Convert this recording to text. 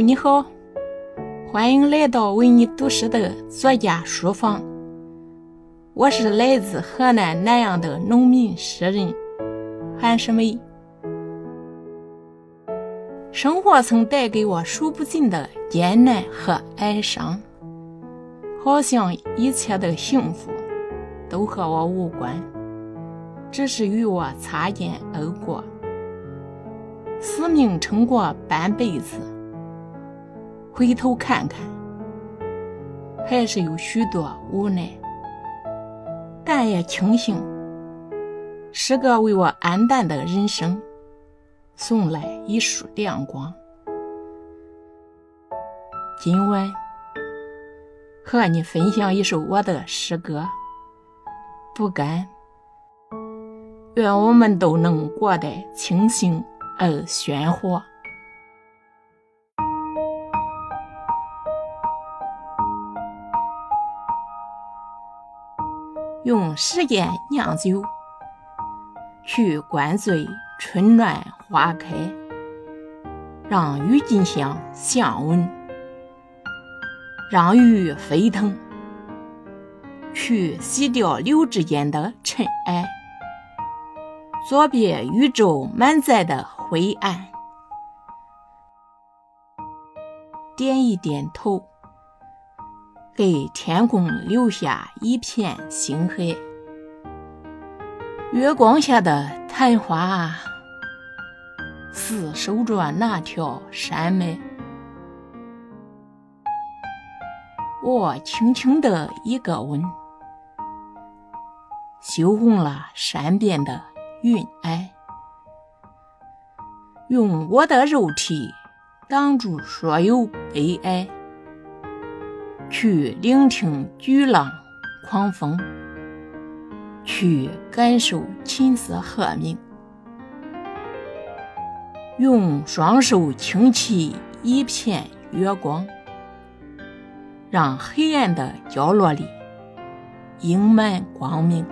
你好，欢迎来到为你读诗的作家书房。我是来自河南南阳的农民诗人韩世梅。生活曾带给我数不尽的艰难和哀伤，好像一切的幸福都和我无关，只是与我擦肩而过。死命撑过半辈子，回头看看，还是有许多无奈，但也庆幸，诗歌为我黯淡的人生送来一束亮光。今晚和你分享一首我的诗歌，《不甘》，愿我们都能过得清醒。而鲜活，用时间酿酒，去灌醉春暖花开，让郁金香降温，让雨沸腾，去洗掉柳枝间的尘埃。作别宇宙满载的灰暗，点一点头，给天空留下一片星海。月光下的昙花，似守着那条山脉。我轻轻的一个吻，羞红了山边的。云霭，用我的肉体挡住所有悲哀，去聆听巨浪狂风，去感受琴瑟和鸣，用双手轻启一片月光，让黑暗的角落里盈满光明。